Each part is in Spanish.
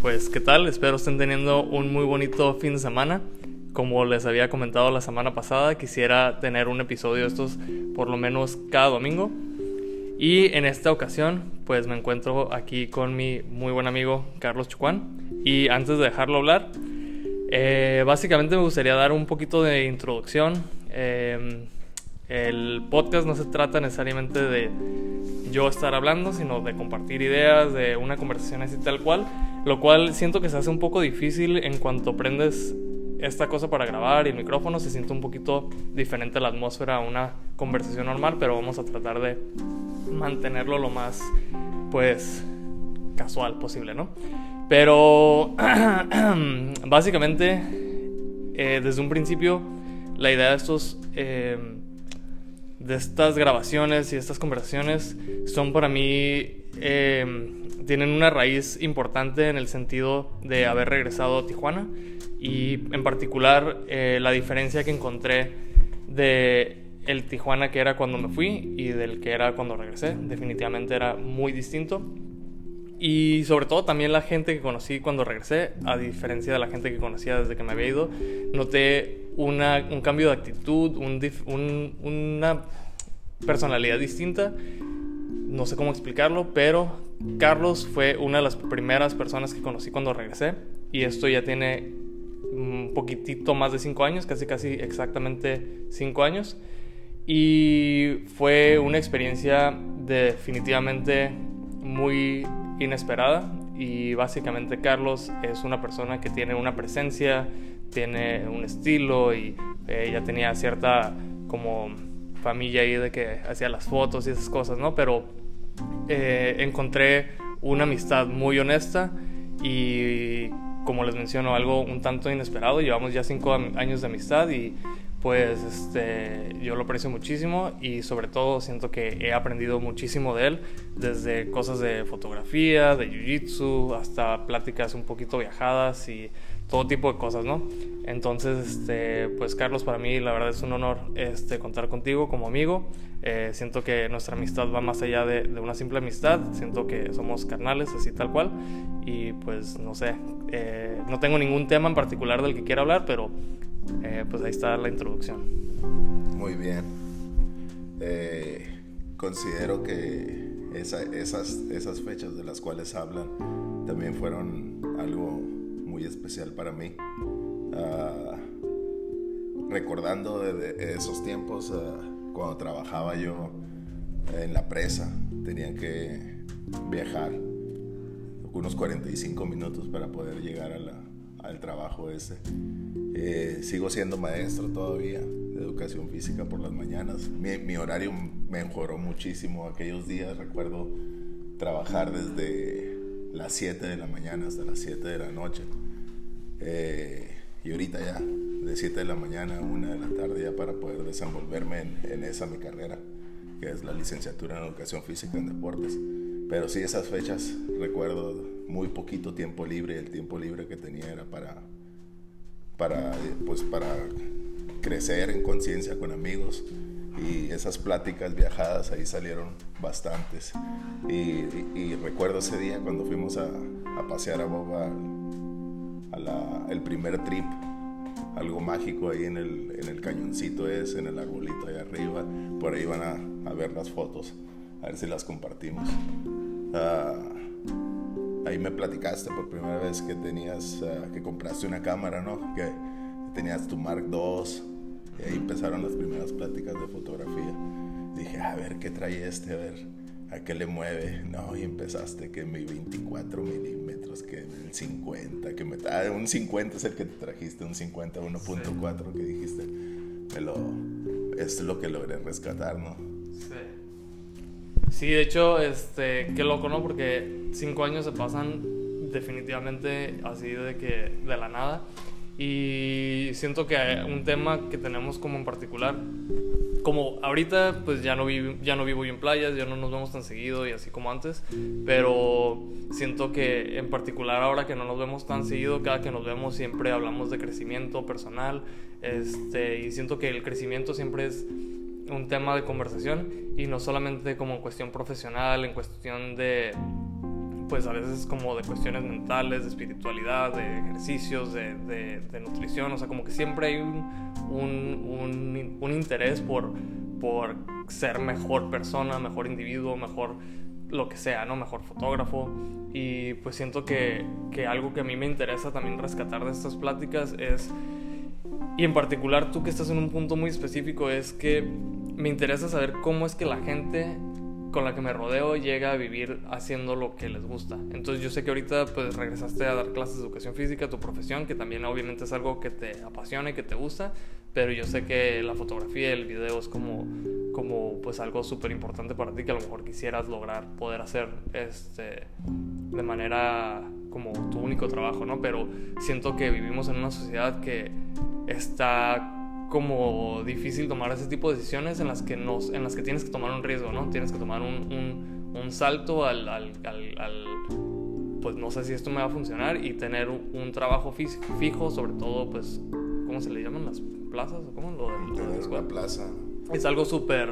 Pues, ¿qué tal? Espero estén teniendo un muy bonito fin de semana. Como les había comentado la semana pasada, quisiera tener un episodio de estos por lo menos cada domingo. Y en esta ocasión, pues me encuentro aquí con mi muy buen amigo Carlos Chucuán. Y antes de dejarlo hablar, eh, básicamente me gustaría dar un poquito de introducción. Eh, el podcast no se trata necesariamente de yo estar hablando, sino de compartir ideas, de una conversación así tal cual, lo cual siento que se hace un poco difícil en cuanto prendes esta cosa para grabar y el micrófono, se siente un poquito diferente la atmósfera a una conversación normal, pero vamos a tratar de mantenerlo lo más, pues, casual posible, ¿no? Pero, básicamente, eh, desde un principio, la idea de estos... Eh, de estas grabaciones y estas conversaciones son para mí, eh, tienen una raíz importante en el sentido de haber regresado a Tijuana y en particular eh, la diferencia que encontré de el Tijuana que era cuando me fui y del que era cuando regresé. Definitivamente era muy distinto. Y sobre todo también la gente que conocí cuando regresé, a diferencia de la gente que conocía desde que me había ido, noté un cambio de actitud, una personalidad distinta. No sé cómo explicarlo, pero Carlos fue una de las primeras personas que conocí cuando regresé. Y esto ya tiene un poquitito más de cinco años, casi casi exactamente cinco años. Y fue una experiencia definitivamente muy inesperada. Y básicamente Carlos es una persona que tiene una presencia, tiene un estilo y ella tenía cierta como familia ahí de que hacía las fotos y esas cosas, ¿no? Pero eh, encontré una amistad muy honesta y como les menciono, algo un tanto inesperado. Llevamos ya cinco años de amistad y pues este, yo lo aprecio muchísimo y sobre todo siento que he aprendido muchísimo de él, desde cosas de fotografía, de jiu-jitsu, hasta pláticas un poquito viajadas y todo tipo de cosas, ¿no? Entonces, este, pues Carlos, para mí la verdad es un honor este, contar contigo como amigo. Eh, siento que nuestra amistad va más allá de, una simple amistad, siento que somos carnales, así tal cual. Y pues no sé, eh, no tengo ningún tema en particular del que quiera hablar, pero eh, pues ahí está la introducción. Muy bien. considero que esas, esas fechas de las cuales hablan también fueron algo especial para mí. Ah, recordando de, esos tiempos, ah, cuando trabajaba yo en la presa, tenía que viajar unos 45 minutos para poder llegar al trabajo ese. Eh, sigo siendo maestro todavía de educación física por las mañanas. Mi, mi, horario mejoró muchísimo aquellos días. Recuerdo trabajar desde las 7 de la mañana hasta las 7 de la noche. Eh, y ahorita ya, de 7 de la mañana a 1 de la tarde, ya para poder desenvolverme en, esa mi carrera, que es la licenciatura en educación física en deportes. Pero sí, esas fechas recuerdo muy poquito tiempo libre, el tiempo libre que tenía era para, para, pues, para crecer en conciencia con amigos y esas pláticas viajadas ahí salieron bastantes. Y, recuerdo ese día cuando fuimos a, a pasear a Boba el primer trip, algo mágico ahí en el, en el cañoncito es, en el arbolito ahí arriba, por ahí van a, a ver las fotos, a ver si las compartimos. Ah, ahí me platicaste por primera vez que tenías, ah, que compraste una cámara, ¿no? Que tenías tu Mark II, y ahí empezaron las primeras pláticas de fotografía. Dije, a ver qué trae este, a ver ¿A qué le mueve? No, y empezaste que mi 24 milímetros, que el 50, que me... Ah, un 50 es el que te trajiste, un 50, 1.4 que dijiste. Me lo... Es lo que logré rescatar, ¿no? Sí. Sí, de hecho, este, qué loco, ¿no? Porque cinco años se pasan definitivamente así de que de la nada. Y siento que un tema que tenemos como en particular como ahorita pues ya no, vivo, ya no vivo en playas, ya no nos vemos tan seguido y así como antes, pero siento que en particular ahora que no nos vemos tan seguido, cada que nos vemos siempre hablamos de crecimiento personal, este, y siento que el crecimiento siempre es un tema de conversación y no solamente como en cuestión profesional, en cuestión de pues a veces como de cuestiones mentales, de espiritualidad, de ejercicios, de, de, nutrición, o sea, como que siempre hay un, un, un, interés por, por ser mejor persona, mejor individuo, mejor lo que sea, ¿no? Mejor fotógrafo. Y pues siento que, que algo que a mí me interesa también rescatar de estas pláticas es, y en particular tú que estás en un punto muy específico, es que me interesa saber cómo es que la gente con la que me rodeo llega a vivir haciendo lo que les gusta. Entonces yo sé que ahorita pues regresaste a dar clases de educación física, tu profesión, que también obviamente es algo que te apasiona y que te gusta, pero yo sé que la fotografía y el video es como, como pues algo súper importante para ti que a lo mejor quisieras lograr poder hacer este, de manera como tu único trabajo, ¿no? Pero siento que vivimos en una sociedad que está como difícil tomar ese tipo de decisiones en las que, nos, en las que tienes que tomar un riesgo, ¿no? Tienes que tomar un, un, un salto al, al, al, pues no sé si esto me va a funcionar y tener un, trabajo fijo, sobre todo, pues, ¿cómo se le llaman las plazas? ¿O cómo lo de la plaza. Es algo súper,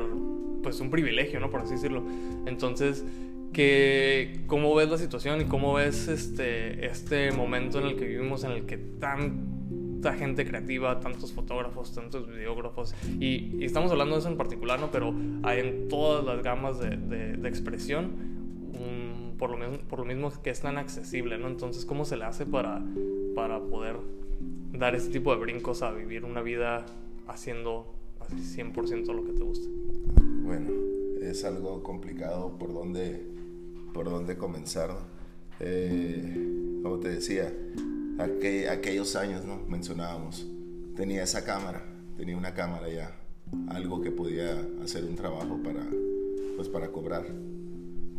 pues, un privilegio, ¿no? Por así decirlo. Entonces, que, ¿cómo ves la situación y cómo ves este, este momento en el que vivimos, en el que tan gente creativa, tantos fotógrafos, tantos videógrafos, y, estamos hablando de eso en particular, ¿no? Pero hay en todas las gamas de, de, expresión, por, lo mismo, por lo mismo que es tan accesible, ¿no? Entonces, ¿cómo se le hace para, para poder dar ese tipo de brincos a vivir una vida haciendo así 100% lo que te gusta? Bueno, es algo complicado por dónde, por dónde comenzar. Eh, como te decía, aquellos años, ¿no? Mencionábamos, tenía esa cámara, tenía una cámara ya, algo que podía hacer un trabajo para, pues para cobrar.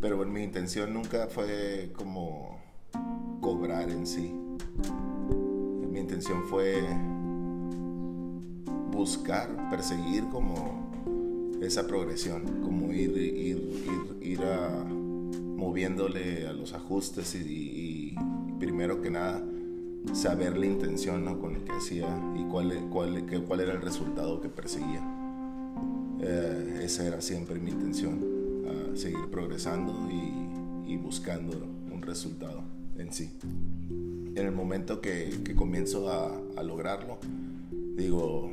Pero mi intención nunca fue como cobrar en sí. Mi intención fue buscar, perseguir como esa progresión, como ir, ir, ir, a, moviéndole a los ajustes y primero que nada saber la intención con lo que hacía y cuál, cuál, cuál era el resultado que perseguía. Eh, esa era siempre mi intención, seguir progresando y, buscando un resultado en sí. En el momento que, que comienzo a, a, lograrlo, digo,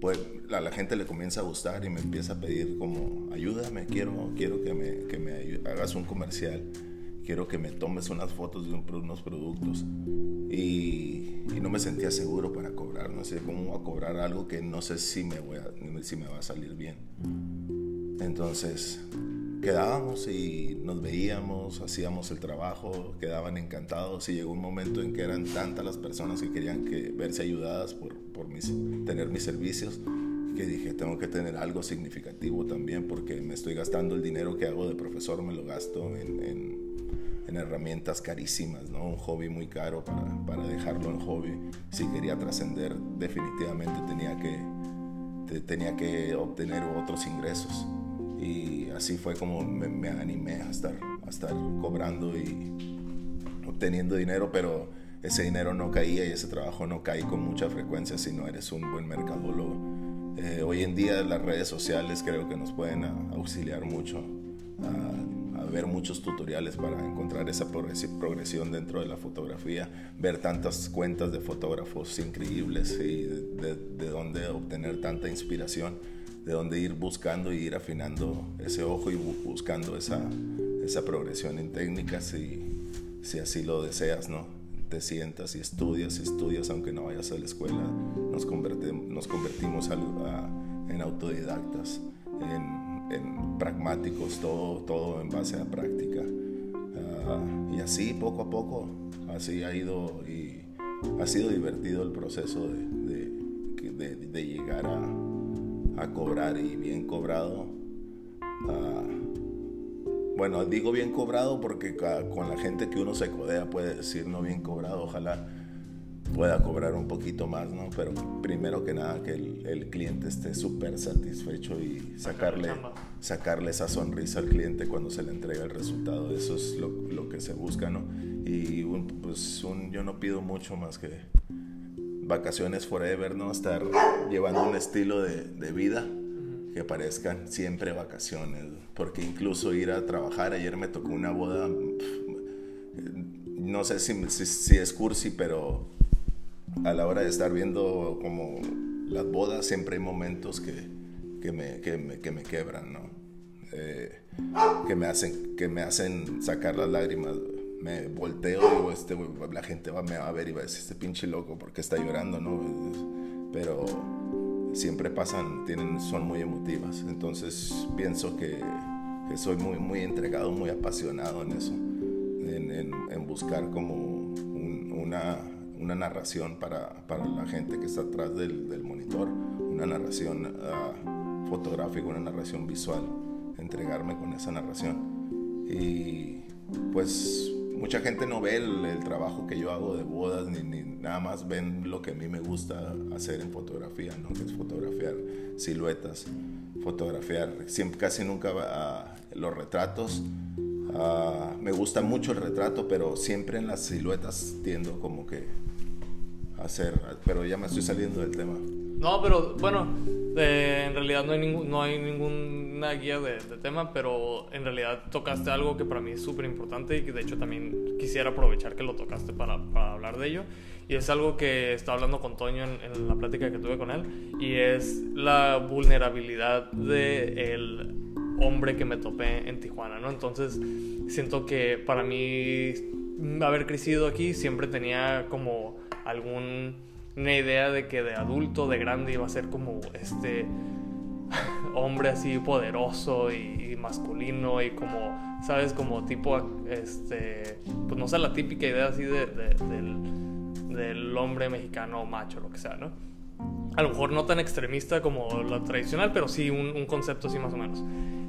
pues a la gente le comienza a gustar y me empieza a pedir como, ayúdame, quiero, quiero que me, que me hagas un comercial quiero que me tomes unas fotos de unos productos. Y, y, no me sentía seguro para cobrar, no sé cómo a cobrar algo que no sé si me, voy a, si me va a salir bien. Entonces quedábamos y nos veíamos, hacíamos el trabajo, quedaban encantados y llegó un momento en que eran tantas las personas que querían que, verse ayudadas por, por mis, tener mis servicios que dije, tengo que tener algo significativo también porque me estoy gastando el dinero que hago de profesor, me lo gasto en, en en herramientas carísimas, ¿no? Un hobby muy caro para, para dejarlo en hobby. Si quería trascender, definitivamente tenía que, tenía que obtener otros ingresos. Y así fue como me, animé a estar, a estar cobrando y obteniendo dinero, pero ese dinero no caía y ese trabajo no cae con mucha frecuencia si no eres un buen mercadólogo. Eh, hoy en día las redes sociales creo que nos pueden auxiliar mucho ver muchos tutoriales para encontrar esa progresión dentro de la fotografía, ver tantas cuentas de fotógrafos increíbles y de, de, dónde obtener tanta inspiración, de dónde ir buscando y ir afinando ese ojo y buscando esa, esa progresión en técnicas si, si así lo deseas, ¿no? Te sientas y estudias estudias aunque no vayas a la escuela, nos, convertimos, nos convertimos en autodidactas, en pragmáticos, todo, todo en base a práctica. Ah, y así, poco a poco, así ha ido y ha sido divertido el proceso de, de, llegar a, a, cobrar y bien cobrado. Ah, bueno, digo bien cobrado porque con la gente que uno se codea puede decir no bien cobrado, ojalá pueda cobrar un poquito más, ¿no? Pero primero que nada que el, el cliente esté súper satisfecho y sacarle, sacarle esa sonrisa al cliente cuando se le entrega el resultado. Eso es lo, lo que se busca, ¿no? Y pues un, yo no pido mucho más que vacaciones forever, ¿no? Estar llevando un estilo de, de vida que parezcan siempre vacaciones. Porque incluso ir a trabajar, ayer me tocó una boda no sé si, si, es cursi, pero a la hora de estar viendo como las bodas siempre hay momentos que, que, me, que, me, que me, quebran, ¿no? Eh, que, me hacen, que me hacen sacar las lágrimas. Me volteo y este, la gente va, me va a ver y va a decir, este pinche loco, porque está llorando, no? Pero siempre pasan, tienen, son muy emotivas. Entonces pienso que, soy muy, muy entregado, muy apasionado en eso, en, en buscar como una, una, narración para, para, la gente que está atrás del, del monitor, una narración uh, fotográfica, una narración visual, entregarme con esa narración. Y pues mucha gente no ve el, trabajo que yo hago de bodas, ni, ni, nada más ven lo que a mí me gusta hacer en fotografía, ¿no? que es fotografiar siluetas, fotografiar, siempre, casi nunca uh, los retratos. Uh, me gusta mucho el retrato, pero siempre en las siluetas tiendo como que hacer, pero ya me estoy saliendo del tema. No, pero bueno, en realidad no hay, ningún, no hay ninguna guía de, tema, pero en realidad tocaste algo que para mí es súper importante y que de hecho también quisiera aprovechar que lo tocaste para, hablar de ello. Y es algo que estaba hablando con Toño en, la plática que tuve con él, y es la vulnerabilidad del el hombre que me topé en Tijuana, ¿no? Entonces siento que para mí haber crecido aquí siempre tenía como algún una idea de que de adulto, de grande, iba a ser como este hombre así poderoso y, masculino y como, ¿sabes? Como tipo, este, pues no sé, la típica idea así de, del, del, hombre mexicano macho, lo que sea, ¿no? A lo mejor no tan extremista como la tradicional, pero sí un, un concepto así más o menos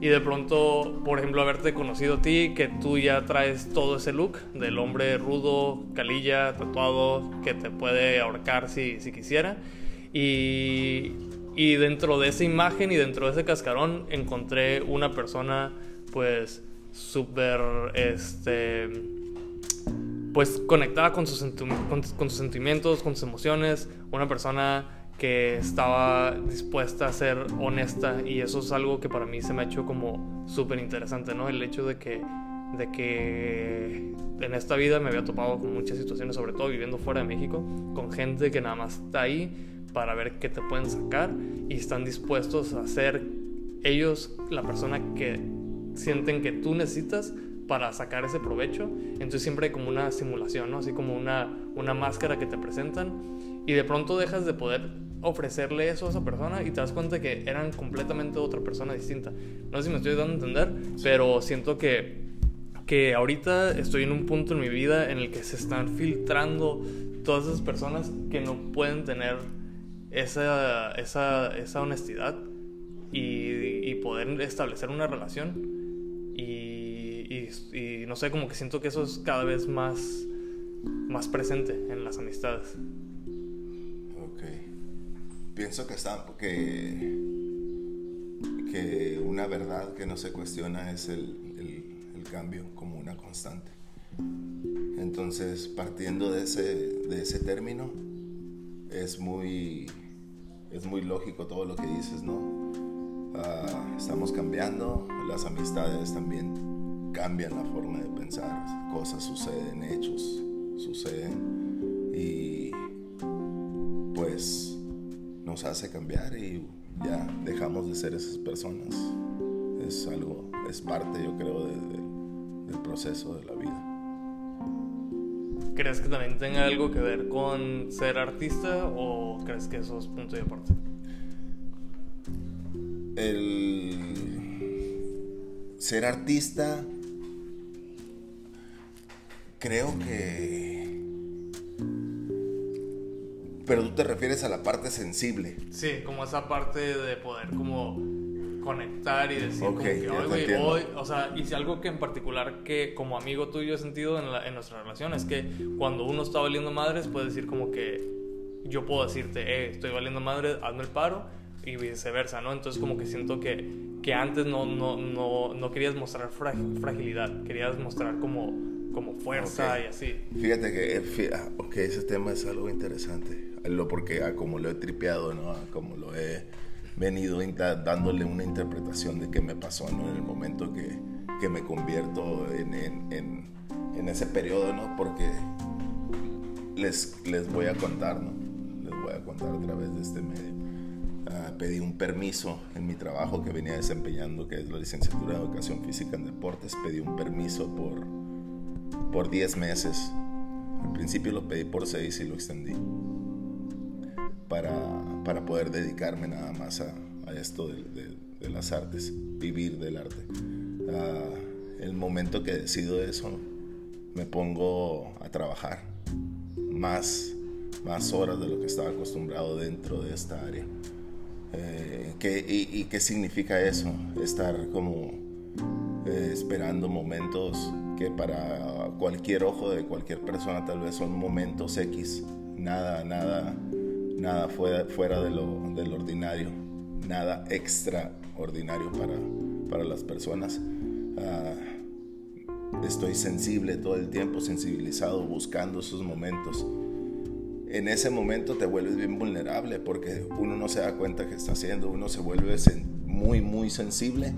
y de pronto, por ejemplo, haberte conocido a ti, que tú ya traes todo ese look del hombre rudo, calilla, tatuado, que te puede ahorcar si, si quisiera. Y, y dentro de esa imagen y dentro de ese cascarón encontré una persona pues súper, este, pues conectada con sus, con, con sus sentimientos, con sus emociones, una persona que estaba dispuesta a ser honesta y eso es algo que para mí se me ha hecho como súper interesante, ¿no? El hecho de que, de que en esta vida me había topado con muchas situaciones, sobre todo viviendo fuera de México, con gente que nada más está ahí para ver qué te pueden sacar y están dispuestos a ser ellos la persona que sienten que tú necesitas para sacar ese provecho. Entonces siempre hay como una simulación, ¿no? Así como una, una máscara que te presentan y de pronto dejas de poder ofrecerle eso a esa persona y te das cuenta que eran completamente otra persona distinta. No sé si me estoy dando a entender, pero siento que, que ahorita estoy en un punto en mi vida en el que se están filtrando todas esas personas que no pueden tener esa, esa, esa honestidad y, y, poder establecer una relación. Y, y, y no sé, como que siento que eso es cada vez más, más presente en las amistades pienso que está que, que una verdad que no se cuestiona es el, el, cambio como una constante. Entonces, partiendo de ese, de ese término, es muy, es muy lógico todo lo que dices, ¿no? Ah, estamos cambiando, las amistades también cambian la forma de pensar, cosas suceden, hechos suceden y pues nos hace cambiar y ya dejamos de ser esas personas. Es algo, es parte yo creo del proceso de la vida. ¿Crees que también tenga algo que ver con ser artista o crees que eso es punto de aparte? El ser artista creo que pero tú te refieres a la parte sensible. Sí, como esa parte de poder como conectar y decir como que hoy, hoy, o sea, y si algo que en particular que como amigo tuyo he sentido en, en nuestra relación es que cuando uno está valiendo madres puede decir como que yo puedo decirte, eh, estoy valiendo madre, hazme el paro y viceversa, ¿no? Entonces como que siento que, que antes no, no, no, no querías mostrar fragilidad, querías mostrar como, como fuerza y así. Fíjate que eh, ah, okay, ese tema es algo interesante lo porque ah, como lo he tripeado, ¿no? Ah, como lo he venido dándole una interpretación de qué me pasó, ¿no? En el momento que, que me convierto en, en, en ese periodo, ¿no? Porque les, les voy a contar, ¿no? Les voy a contar a través de este medio. Ah, pedí un permiso en mi trabajo que venía desempeñando, que es la licenciatura de Educación Física en Deportes. Pedí un permiso por, por 10 meses. Al principio lo pedí por 6 y lo extendí. Para, para poder dedicarme nada más a, a esto de, de, de, las artes, vivir del arte. Ah, el momento que decido eso, me pongo a trabajar más, más horas de lo que estaba acostumbrado dentro de esta área. Eh, ¿qué, y, qué significa eso? Estar como eh, esperando momentos que para cualquier ojo de cualquier persona tal vez son momentos X, nada, nada, nada fuera, fuera de lo, del ordinario, nada extraordinario para, para las personas. Ah, estoy sensible todo el tiempo, sensibilizado, buscando esos momentos. En ese momento te vuelves bien vulnerable porque uno no se da cuenta que está haciendo, uno se vuelve muy, muy sensible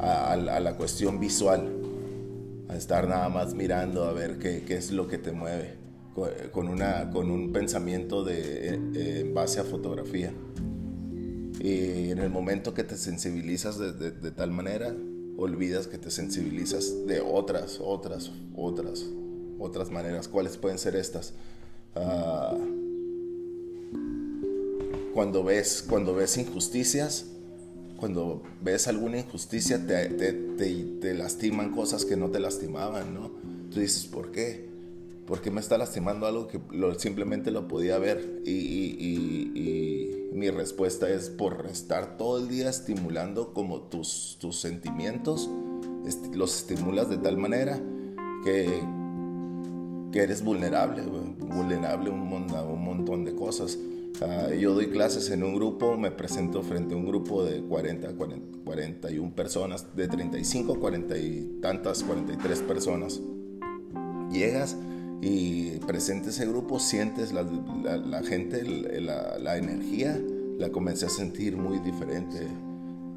a, la cuestión visual, a estar nada más mirando a ver qué, qué es lo que te mueve, con, una, con un pensamiento de, eh, en base a fotografía. Y en el momento que te sensibilizas de, tal manera, olvidas que te sensibilizas de otras, otras, otras, otras maneras. ¿Cuáles pueden ser estas? Uh, cuando, ves, cuando ves injusticias, cuando ves alguna injusticia, te, te, te, lastiman cosas que no te lastimaban, ¿no? Tú dices, ¿por qué? ¿Por qué me está lastimando algo que lo, simplemente lo podía ver? Y, y, y mi respuesta es por estar todo el día estimulando como tus, tus sentimientos, los estimulas de tal manera que, que eres vulnerable, vulnerable a un, un montón de cosas. Ah, yo doy clases en un grupo, me presento frente a un grupo de 40, 40 41 personas, de 35 a 40 y tantas, 43 personas. Llegas y presente ese grupo, sientes la, la, gente, la, la, energía, la comencé a sentir muy diferente.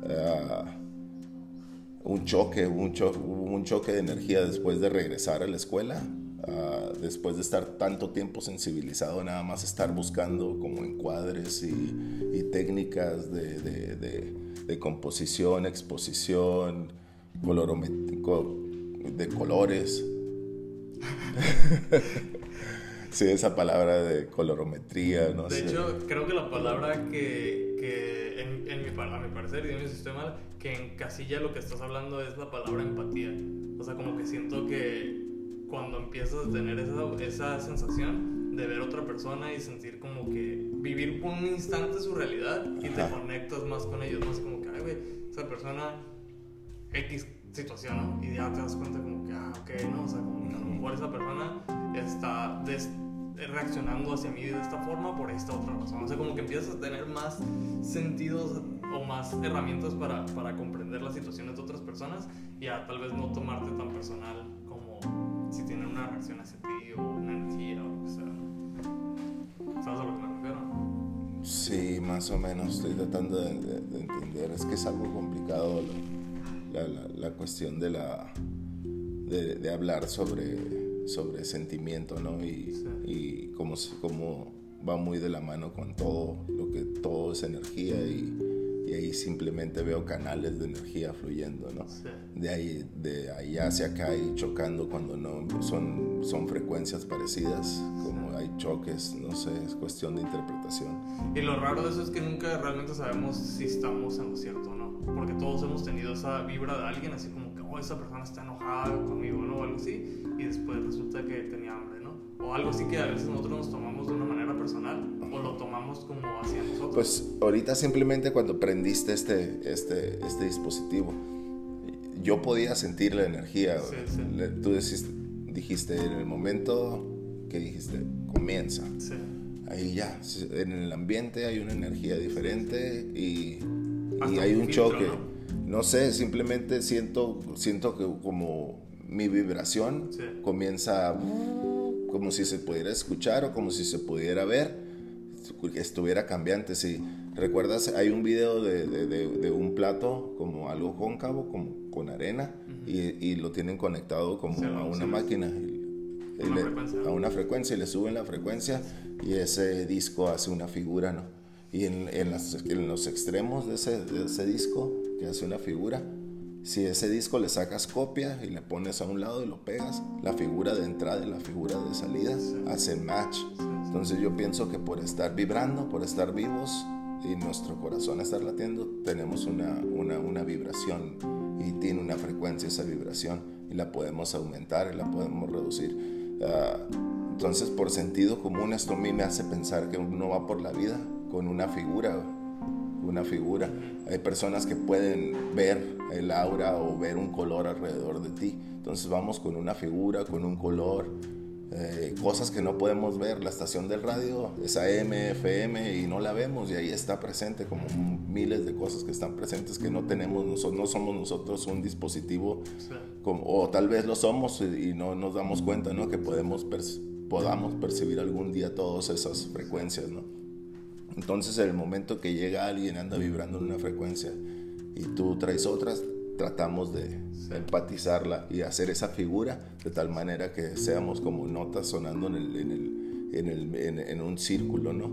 Uh, un choque, un, cho un choque de energía después de regresar a la escuela, uh, después de estar tanto tiempo sensibilizado, nada más estar buscando como encuadres y, y técnicas de, de, de, de, composición, exposición, colorométrico, de colores. Sí, esa palabra de colorometría, no de sé. De hecho, creo que la palabra que, que en, en, mi, a mi parecer y en mi sistema, que encasilla lo que estás hablando es la palabra empatía. O sea, como que siento que cuando empiezas a tener esa, esa sensación de ver a otra persona y sentir como que vivir por un instante su realidad y te conectas más con ellos, más como que, ay, güey, esa persona X situación, ¿no? Y ya te das cuenta como que, ah, ok, ¿no? O sea, como que a lo mejor esa persona está reaccionando hacia mí de esta forma por esta otra razón. O sea, como que empiezas a tener más sentidos o más herramientas para, para comprender las situaciones de otras personas y a tal vez no tomarte tan personal como si tienen una reacción hacia ti o una energía o lo que sea. ¿Sabes a lo que me refiero? Sí, más o menos estoy tratando de, de, de entender. Es que es algo complicado. ¿no? La, cuestión de, la, de, hablar sobre, sobre sentimiento, ¿no? Y, y cómo, cómo, va muy de la mano con todo, lo que todo es energía y, y ahí simplemente veo canales de energía fluyendo, ¿no? De, ahí, de ahí hacia acá y chocando cuando no son, son frecuencias parecidas, como hay choques, no sé, es cuestión de interpretación. Y lo raro de eso es que nunca realmente sabemos si estamos en lo cierto porque todos hemos tenido esa vibra de alguien, así como que, oh, esa persona está enojada conmigo, ¿no? O algo así, y después resulta que tenía hambre, ¿no? O algo así que a veces nosotros nos tomamos de una manera personal, o lo tomamos como hacia nosotros. Pues ahorita simplemente cuando prendiste este, este, este dispositivo, yo podía sentir la energía. Sí, sí. Tú dijiste, dijiste en el momento que dijiste, comienza. Sí. Ahí ya, en el ambiente hay una energía diferente y y hay un choque. ¿no? sé, simplemente siento, siento que como mi vibración comienza como si se pudiera escuchar o como si se pudiera ver, estuviera cambiante. Si, ¿Recuerdas? Hay un video de, de, de, un plato como algo cóncavo, como con arena, y, y, lo tienen conectado como a una máquina. a una frecuencia y le suben la frecuencia y ese disco hace una figura, ¿no? Y en, en, en los extremos de ese, de ese disco, que hace una figura, si ese disco le sacas copia y le pones a un lado y lo pegas, la figura de entrada y la figura de salida hace match. Entonces yo pienso que por estar vibrando, por estar vivos y nuestro corazón estar latiendo, tenemos una, una, una vibración y tiene una frecuencia esa vibración y la podemos aumentar y la podemos reducir. Ah, entonces por sentido común esto a mí me hace pensar que uno va por la vida con una figura una figura. Hay personas que pueden ver el aura o ver un color alrededor de ti. Entonces vamos con una figura, con un color, eh, cosas que no podemos ver. La estación del radio es AM, FM y no la vemos y ahí está presente como miles de cosas que están presentes que no tenemos, no somos nosotros un dispositivo como, o tal vez lo somos y, no nos damos cuenta ¿no? que podemos podamos percibir algún día todas esas frecuencias. ¿no? Entonces, en el momento que llega alguien, anda vibrando en una frecuencia y tú traes otras, tratamos de empatizarla y hacer esa figura de tal manera que seamos como notas sonando en, el, en, el, en, el, en, un círculo, ¿no?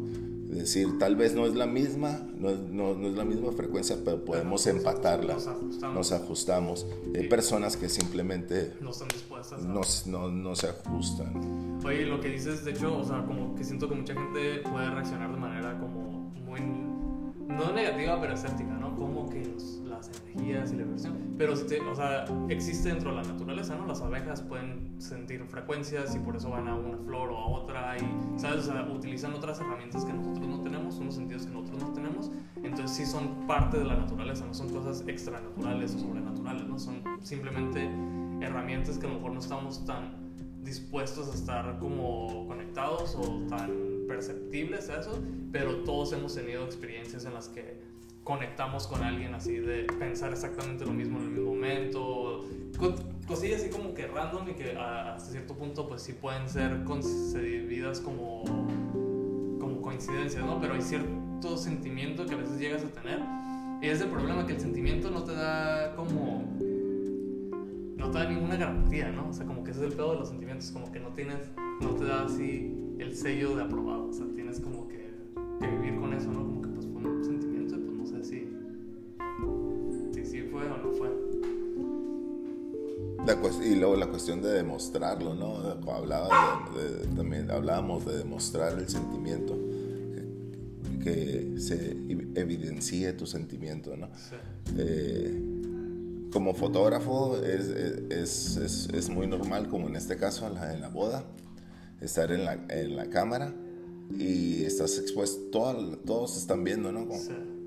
Es decir, tal vez no es la misma, no es, no, no es la misma frecuencia, pero podemos empatarla, nos ajustamos. Nos ajustamos. Hay personas que simplemente no están dispuestas. No, no, no se ajustan. Oye, lo que dices, de hecho, o sea, como que siento que mucha gente puede reaccionar de no negativa, pero escéptica, ¿no? Como que las energías y la vibración. Pero, o sea, existe dentro de la naturaleza, ¿no? Las abejas pueden sentir frecuencias y por eso van a una flor o a otra y, ¿sabes? O sea, utilizan otras herramientas que nosotros no tenemos, unos sentidos que nosotros no tenemos. Entonces sí son parte de la naturaleza, no son cosas extranaturales o sobrenaturales, ¿no? Son simplemente herramientas que a lo mejor no estamos tan dispuestos a estar como conectados o tan perceptibles a eso, pero todos hemos tenido experiencias en las que conectamos con alguien así de pensar exactamente lo mismo en el mismo momento, cosillas así como que random y que hasta cierto punto pues sí pueden ser concebidas como, como coincidencias, ¿no? Pero hay cierto sentimiento que a veces llegas a tener y es el problema que el sentimiento no te da como no te da ninguna garantía, ¿no? O sea, como que ese es el pedo de los sentimientos, como que no tienes, no te da así el sello de aprobado, o sea, tienes como que, que vivir con eso, ¿no? Como que pues fue un sentimiento y pues no sé si, si sí fue o no fue. y luego la cuestión de demostrarlo, ¿no? Hablaba de, también hablábamos de demostrar el sentimiento, que, que se evidencie tu sentimiento, ¿no? Sí. Eh, como fotógrafo es, es, es, es, muy normal, como en este caso en la, en la boda, estar en la, en la, cámara y estás expuesto, todo, todos están viendo, ¿no?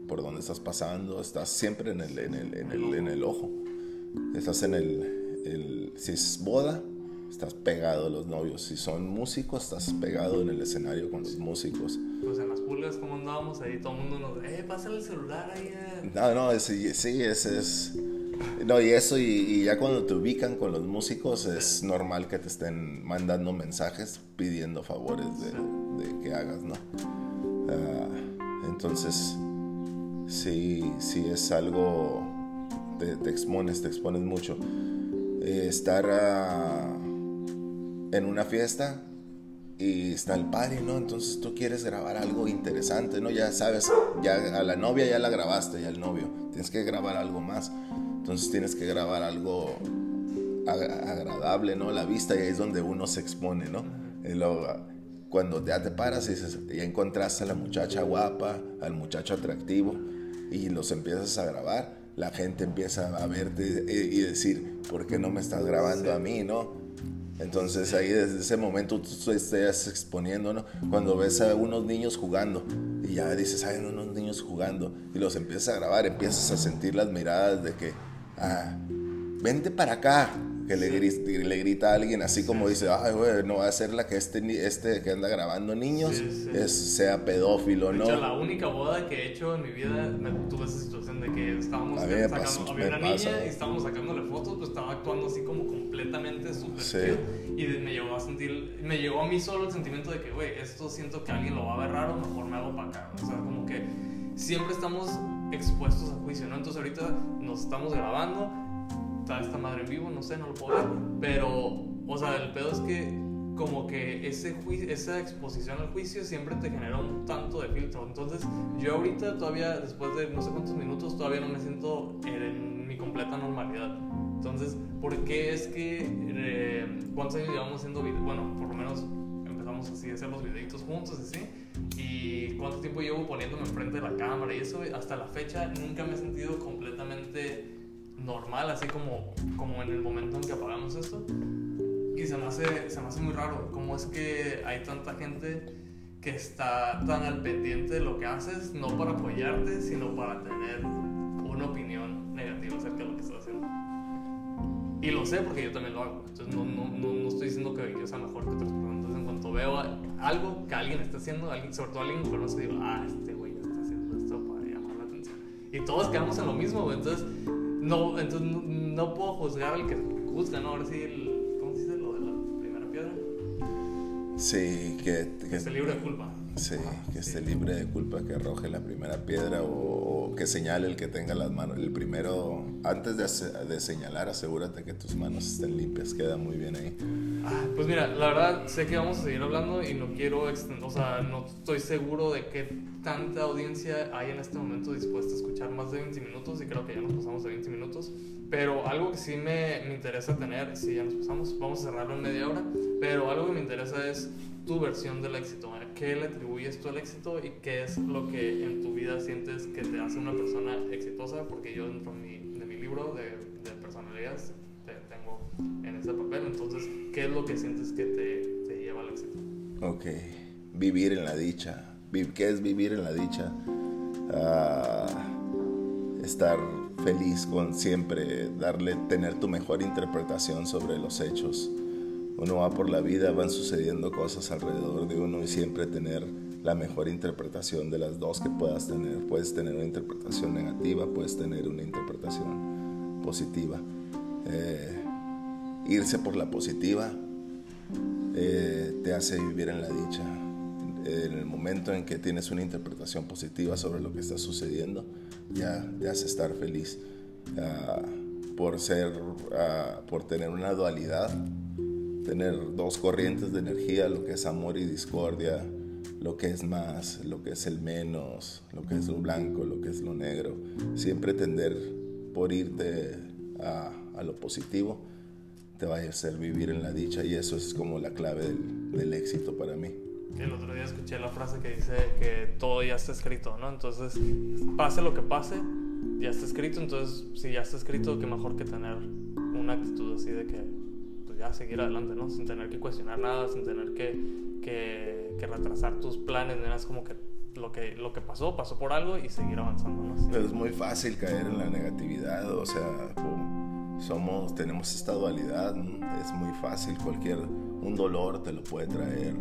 Por dónde estás pasando, estás siempre en el, en el, en el, en el ojo. Estás en el, si es boda, estás pegado a los novios. Si son músicos, estás pegado en el escenario con los músicos. Pues en las pulgas, como andábamos ahí, todo el mundo nos, eh, pásale el celular ahí. Eh". No, no, sí, sí ese es no, y eso, y, ya cuando te ubican con los músicos, es normal que te estén mandando mensajes pidiendo favores de, que hagas, ¿no? Ah, entonces, sí, sí es algo, te, te expones, te expones mucho. Eh, estar ah, en una fiesta y está el party, ¿no? Entonces tú quieres grabar algo interesante, ¿no? Ya sabes, ya a la novia ya la grabaste, ya al novio, tienes que grabar algo más. Entonces tienes que grabar algo agradable, ¿no? La vista y ahí es donde uno se expone, ¿no? Y luego, cuando ya te paras y dices, ya encontraste a la muchacha guapa, al muchacho atractivo y los empiezas a grabar, la gente empieza a verte y decir, ¿por qué no me estás grabando a mí, no? Entonces ahí desde ese momento tú estás exponiendo, ¿no? Cuando ves a unos niños jugando y ya dices, hay unos niños jugando y los empiezas a grabar, empiezas a sentir las miradas de que ah, vente para acá, que le, grita, le grita a alguien así como dice, ay, güey, no va a ser la que este, este que anda grabando niños Es, sea pedófilo, ¿no? la única boda que he hecho en mi vida, me tuve esa situación de que estábamos sacando, había una niña y estábamos sacándole fotos, pues estaba actuando así como completamente súper y me llegó a sentir, me llegó a mí solo el sentimiento de que, güey, esto siento que alguien lo va a ver raro, mejor me hago para acá, o sea, como que siempre estamos expuestos a juicio, ¿no? Entonces ahorita nos estamos grabando, está esta madre en vivo, no sé, no lo puedo ver, pero, o sea, el pedo es que como que ese juicio, esa exposición al juicio siempre te genera un tanto de filtro. Entonces, yo ahorita todavía, después de no sé cuántos minutos, todavía no me siento en mi completa normalidad. Entonces, ¿por qué es que, eh, cuántos años llevamos haciendo videos? Bueno, por lo menos así a hacer los videitos juntos, así. Y cuánto tiempo llevo poniéndome enfrente de la cámara y eso, hasta la fecha nunca me he sentido completamente normal, así como, como en el momento en que apagamos esto. Y se me, hace, se me hace muy raro cómo es que hay tanta gente que está tan al pendiente de lo que haces, no para apoyarte, sino para tener una opinión negativa acerca de lo que estás haciendo. Y lo sé porque yo también lo hago. Entonces no, no, no, no estoy diciendo que yo sea mejor que otras personas. Cuanto veo algo que alguien está haciendo, alguien, sobre todo alguien que conoce, digo, ah, este güey está haciendo esto para llamar la atención. Y todos quedamos en lo mismo, güey. Entonces, no, entonces no, no puedo juzgar al que juzga, ¿no? Ahora sí, el, Sí, que, que, esté libre de culpa. Sí, que esté libre de culpa, que arroje la primera piedra o, que señale el que tenga las manos. El primero, antes de, de, señalar, asegúrate que tus manos estén limpias, queda muy bien ahí. Ah, pues mira, la verdad sé que vamos a seguir hablando y no quiero extender, o sea, no estoy seguro de que tanta audiencia hay en este momento dispuesta a escuchar más de 20 minutos y creo que ya nos pasamos de 20 minutos. Pero algo que sí me, me, interesa tener, si ya nos pasamos, vamos a cerrarlo en media hora, pero algo que me interesa es tu versión del éxito. ¿A qué le atribuyes tú al éxito y qué es lo que en tu vida sientes que te hace una persona exitosa? Porque yo dentro de mi, de mi libro de, de personalidades te tengo en ese papel. Entonces, ¿qué es lo que sientes que te, te lleva al éxito? Ok, vivir en la dicha. ¿Qué es vivir en la dicha? Uh, estar feliz con siempre darle, tener tu mejor interpretación sobre los hechos. Uno va por la vida, van sucediendo cosas alrededor de uno y siempre tener la mejor interpretación de las dos que puedas tener. Puedes tener una interpretación negativa, puedes tener una interpretación positiva. Eh, irse por la positiva eh, te hace vivir en la dicha. En el momento en que tienes una interpretación positiva sobre lo que está sucediendo, ya te hace estar feliz. Ah, por ser, ah, por tener una dualidad, tener dos corrientes de energía, lo que es amor y discordia, lo que es más, lo que es el menos, lo que es lo blanco, lo que es lo negro. Siempre tender por irte a, a lo positivo te va a hacer vivir en la dicha y eso es como la clave del, del éxito para mí. El otro día escuché la frase que dice que todo ya está escrito, ¿no? Entonces, pase lo que pase, ya está escrito. Entonces, si ya está escrito, qué mejor que tener una actitud así de que, ya seguir adelante, ¿no? Sin tener que cuestionar nada, sin tener que, que, que retrasar tus planes, ¿no? Es como que lo que, lo que pasó, pasó por algo y seguir avanzando, ¿no? Pero es muy fácil caer en la negatividad, o sea, somos, tenemos esta dualidad, es muy fácil, cualquier, un dolor te lo puede traer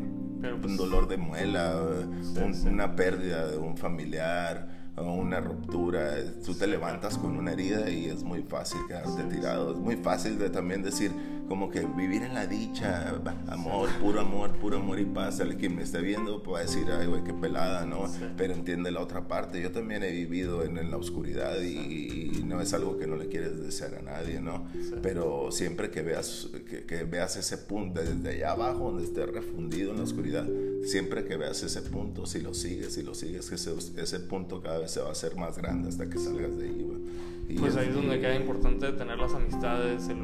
un pues, dolor de muela, una pérdida de un familiar, una ruptura, tú te levantas con una herida y es muy fácil quedarte tirado. Es muy fácil de también decir, como que vivir en la dicha, amor, puro amor, puro amor y paz. El que me esté viendo puede decir, ay, güey, qué pelada, ¿no? Pero entiende la otra parte. Yo también he vivido en, la oscuridad y, no es algo que no le quieres desear a nadie, ¿no? Pero siempre que veas, que, veas ese punto, desde allá abajo, donde esté refundido en la oscuridad, siempre que veas ese punto, si lo sigues, si lo sigues, ese, ese punto cada vez se va a hacer más grande hasta que salgas de ahí, pues ahí es donde queda importante tener las amistades, el,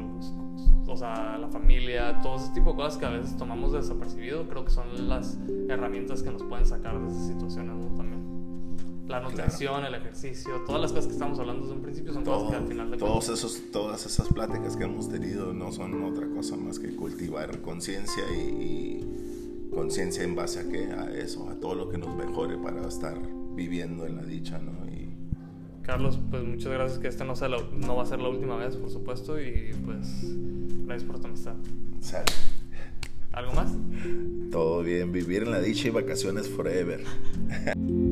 o sea, la familia, todo ese tipo de cosas que a veces tomamos desapercibido, creo que son las herramientas que nos pueden sacar de esas situaciones también. La nutrición, el ejercicio, todas las cosas que estamos hablando desde un principio son cosas que al final de todos esos, Todas esas pláticas que hemos tenido no son otra cosa más que cultivar conciencia y, conciencia en base a qué, a eso, a todo lo que nos mejore para estar viviendo en la dicha, ¿no? Carlos, pues muchas gracias, que esta no, sea no va a ser la última vez, por supuesto, y pues gracias por tu amistad. ¿Algo más? Todo bien, vivir en la dicha y vacaciones forever.